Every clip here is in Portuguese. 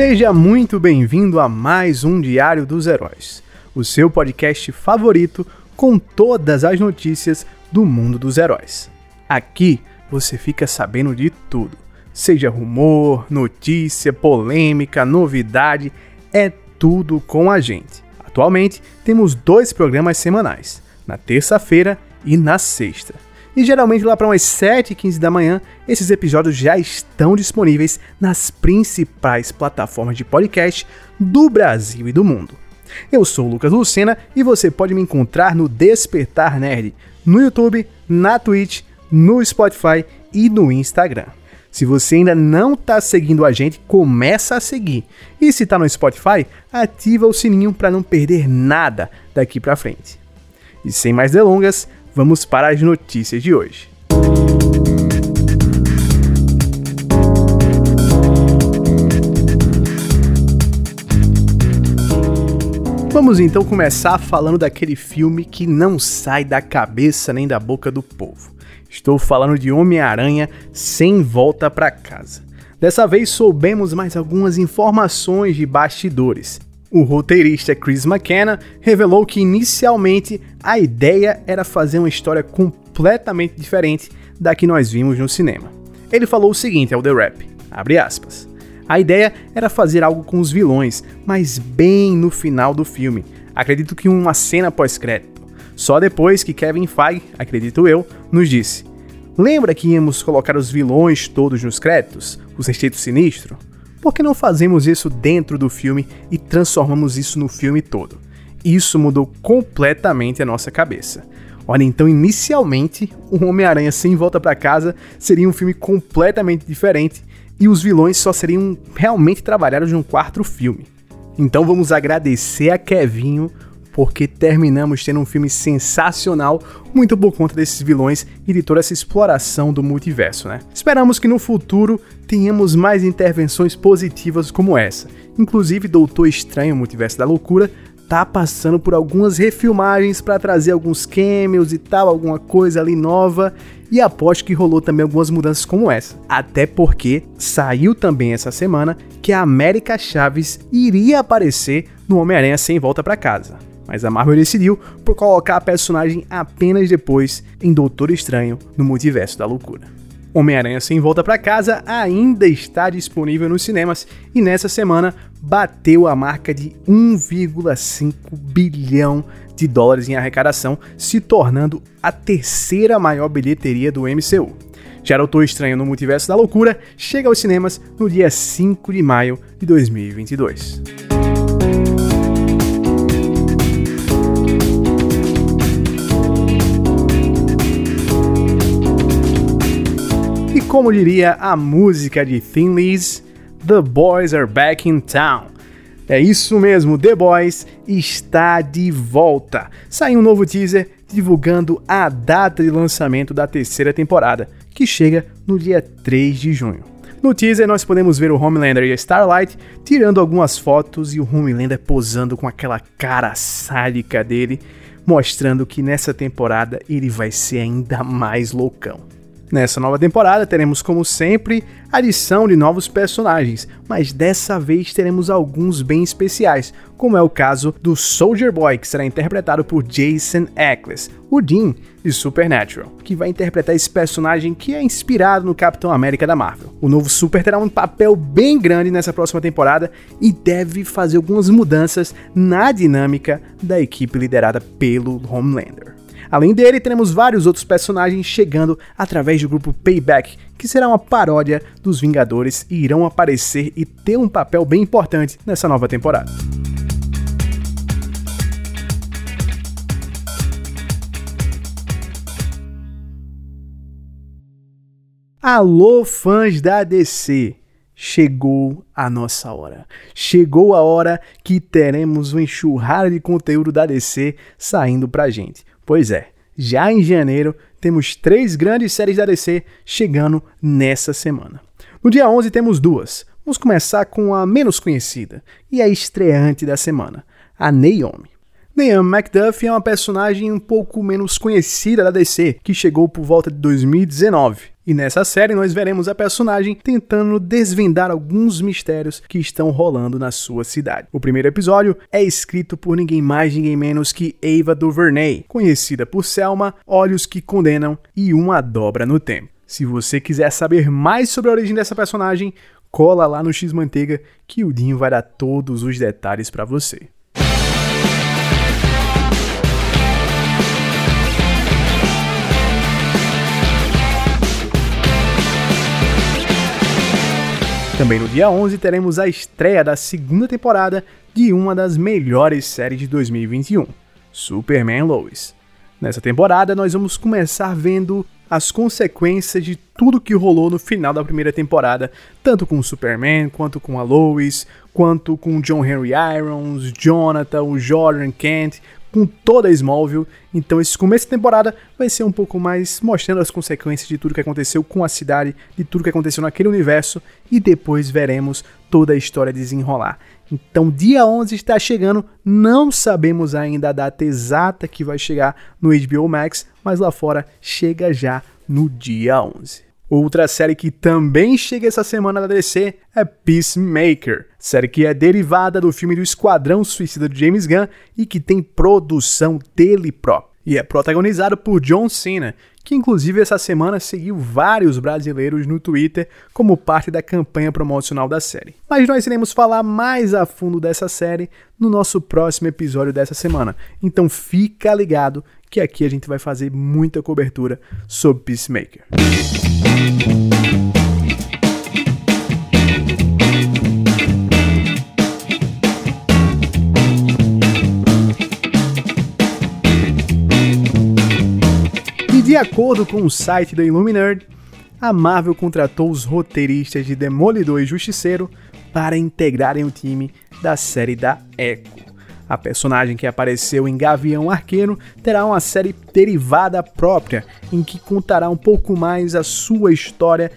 Seja muito bem-vindo a mais um Diário dos Heróis, o seu podcast favorito com todas as notícias do mundo dos heróis. Aqui você fica sabendo de tudo, seja rumor, notícia, polêmica, novidade, é tudo com a gente. Atualmente temos dois programas semanais, na terça-feira e na sexta. E geralmente lá para umas 7h15 da manhã, esses episódios já estão disponíveis nas principais plataformas de podcast do Brasil e do mundo. Eu sou o Lucas Lucena e você pode me encontrar no Despertar Nerd, no YouTube, na Twitch, no Spotify e no Instagram. Se você ainda não está seguindo a gente, começa a seguir. E se está no Spotify, ativa o sininho para não perder nada daqui para frente. E sem mais delongas, vamos para as notícias de hoje. Vamos então começar falando daquele filme que não sai da cabeça nem da boca do povo. Estou falando de Homem-Aranha sem volta para casa. Dessa vez soubemos mais algumas informações de bastidores. O roteirista Chris McKenna revelou que inicialmente a ideia era fazer uma história completamente diferente da que nós vimos no cinema. Ele falou o seguinte ao The Rap, aspas, A ideia era fazer algo com os vilões, mas bem no final do filme. Acredito que uma cena pós-crédito. Só depois que Kevin Feige, acredito eu, nos disse: Lembra que íamos colocar os vilões todos nos créditos? O Sexteto Sinistro? Por que não fazemos isso dentro do filme e transformamos isso no filme todo? Isso mudou completamente a nossa cabeça. Olha, então inicialmente, o Homem-Aranha sem volta para casa seria um filme completamente diferente e os vilões só seriam realmente trabalhados num quarto filme. Então vamos agradecer a Kevinho porque terminamos tendo um filme sensacional, muito por conta desses vilões e de toda essa exploração do multiverso, né? Esperamos que no futuro tenhamos mais intervenções positivas como essa. Inclusive, Doutor Estranho, Multiverso da Loucura, tá passando por algumas refilmagens para trazer alguns cameos e tal, alguma coisa ali nova. E aposto que rolou também algumas mudanças como essa. Até porque saiu também essa semana que a América Chaves iria aparecer no Homem-Aranha sem volta para casa mas a Marvel decidiu por colocar a personagem apenas depois em Doutor Estranho no Multiverso da Loucura. Homem-Aranha Sem Volta para Casa ainda está disponível nos cinemas e nessa semana bateu a marca de 1,5 bilhão de dólares em arrecadação, se tornando a terceira maior bilheteria do MCU. Já Doutor Estranho no Multiverso da Loucura chega aos cinemas no dia 5 de maio de 2022. Como diria a música de Thin Liz, The Boys Are Back in Town. É isso mesmo, The Boys está de volta. Saiu um novo teaser divulgando a data de lançamento da terceira temporada, que chega no dia 3 de junho. No teaser nós podemos ver o Homelander e a Starlight tirando algumas fotos e o Homelander posando com aquela cara sádica dele, mostrando que nessa temporada ele vai ser ainda mais loucão. Nessa nova temporada teremos, como sempre, adição de novos personagens, mas dessa vez teremos alguns bem especiais, como é o caso do Soldier Boy, que será interpretado por Jason Eccles, o Dean de Supernatural, que vai interpretar esse personagem que é inspirado no Capitão América da Marvel. O novo Super terá um papel bem grande nessa próxima temporada e deve fazer algumas mudanças na dinâmica da equipe liderada pelo Homelander. Além dele, teremos vários outros personagens chegando através do grupo Payback, que será uma paródia dos Vingadores e irão aparecer e ter um papel bem importante nessa nova temporada. Alô, fãs da DC! Chegou a nossa hora. Chegou a hora que teremos uma enxurrada de conteúdo da DC saindo pra gente. Pois é, já em janeiro temos três grandes séries da DC chegando nessa semana. No dia 11 temos duas. Vamos começar com a menos conhecida e a estreante da semana, a Naomi. Naomi MacDuff é uma personagem um pouco menos conhecida da DC, que chegou por volta de 2019. E nessa série nós veremos a personagem tentando desvendar alguns mistérios que estão rolando na sua cidade. O primeiro episódio é escrito por ninguém mais, ninguém menos que Ava DuVernay, conhecida por Selma, Olhos que Condenam e Uma Dobra no Tempo. Se você quiser saber mais sobre a origem dessa personagem, cola lá no X Manteiga que o Dinho vai dar todos os detalhes para você. Também no dia 11 teremos a estreia da segunda temporada de uma das melhores séries de 2021, Superman Lois. Nessa temporada nós vamos começar vendo as consequências de tudo que rolou no final da primeira temporada, tanto com o Superman, quanto com a Lois, quanto com John Henry Irons, Jonathan, o Jordan Kent, com toda a Smallville. Então esse começo de temporada vai ser um pouco mais mostrando as consequências de tudo que aconteceu com a cidade, de tudo que aconteceu naquele universo e depois veremos toda a história desenrolar. Então dia 11 está chegando, não sabemos ainda a data exata que vai chegar no HBO Max, mas lá fora chega já no dia 11. Outra série que também chega essa semana da DC é Peacemaker, série que é derivada do filme do Esquadrão Suicida de James Gunn e que tem produção dele próprio. E é protagonizado por John Cena, que inclusive essa semana seguiu vários brasileiros no Twitter como parte da campanha promocional da série. Mas nós iremos falar mais a fundo dessa série no nosso próximo episódio dessa semana. Então fica ligado que aqui a gente vai fazer muita cobertura sobre Peacemaker. E de acordo com o site da Illuminerd, a Marvel contratou os roteiristas de Demolidor e Justiceiro para integrarem o time da série da Echo. A personagem que apareceu em Gavião Arqueiro terá uma série derivada própria, em que contará um pouco mais a sua história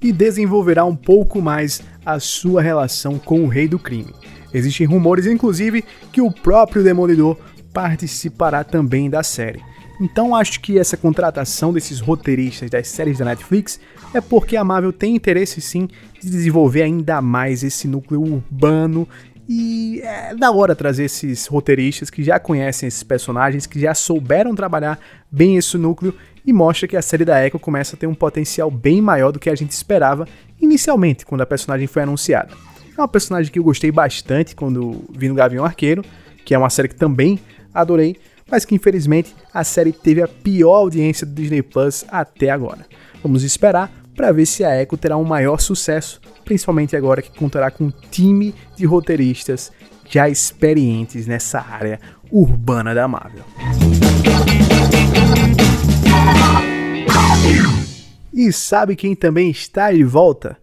e desenvolverá um pouco mais a sua relação com o Rei do Crime. Existem rumores, inclusive, que o próprio Demolidor participará também da série. Então acho que essa contratação desses roteiristas das séries da Netflix é porque a Marvel tem interesse sim de desenvolver ainda mais esse núcleo urbano e é da hora trazer esses roteiristas que já conhecem esses personagens, que já souberam trabalhar bem esse núcleo e mostra que a série da Echo começa a ter um potencial bem maior do que a gente esperava inicialmente, quando a personagem foi anunciada. É uma personagem que eu gostei bastante quando vi no Gavião Arqueiro, que é uma série que também adorei, mas que infelizmente a série teve a pior audiência do Disney Plus até agora. Vamos esperar para ver se a Echo terá um maior sucesso principalmente agora que contará com um time de roteiristas já experientes nessa área urbana da Marvel. E sabe quem também está de volta?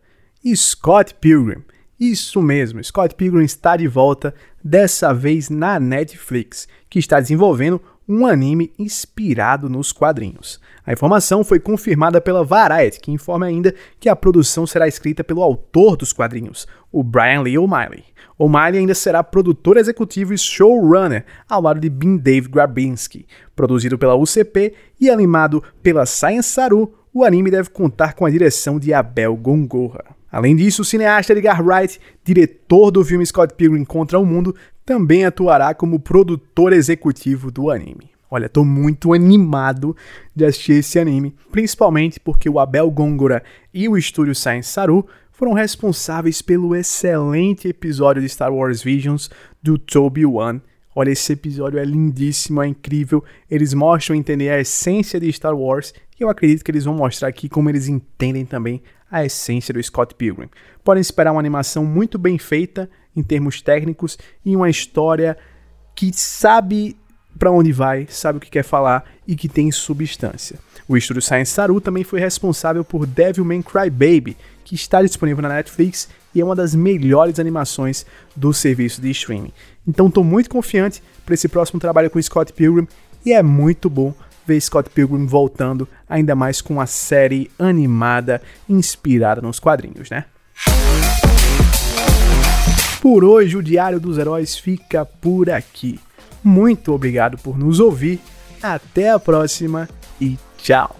Scott Pilgrim. Isso mesmo, Scott Pilgrim está de volta, dessa vez na Netflix, que está desenvolvendo um anime inspirado nos quadrinhos. A informação foi confirmada pela Variety, que informa ainda que a produção será escrita pelo autor dos quadrinhos, o Brian Lee O'Malley. O'Malley ainda será produtor executivo e showrunner, ao lado de Bin Dave Grabinski. Produzido pela UCP e animado pela Science Saru, o anime deve contar com a direção de Abel Gongorra. Além disso, o cineasta Edgar Wright, diretor do filme Scott Pilgrim contra o Mundo, também atuará como produtor executivo do anime. Olha, tô muito animado de assistir esse anime, principalmente porque o Abel Gongora e o estúdio Science Saru foram responsáveis pelo excelente episódio de Star Wars Visions do Toby One. Olha, esse episódio é lindíssimo, é incrível. Eles mostram entender a essência de Star Wars e eu acredito que eles vão mostrar aqui como eles entendem também a essência do Scott Pilgrim. Podem esperar uma animação muito bem feita em termos técnicos e uma história que sabe para onde vai, sabe o que quer falar e que tem substância. O estúdio Science Saru também foi responsável por Devilman Crybaby, que está disponível na Netflix e é uma das melhores animações do serviço de streaming. Então estou muito confiante para esse próximo trabalho com Scott Pilgrim e é muito bom ver Scott Pilgrim voltando, ainda mais com a série animada inspirada nos quadrinhos, né? Por hoje o Diário dos Heróis fica por aqui. Muito obrigado por nos ouvir. Até a próxima e tchau.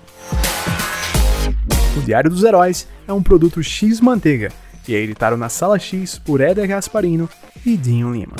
O Diário dos Heróis é um produto X Manteiga e é editado na Sala X por Éder Gasparino e Dinho Lima.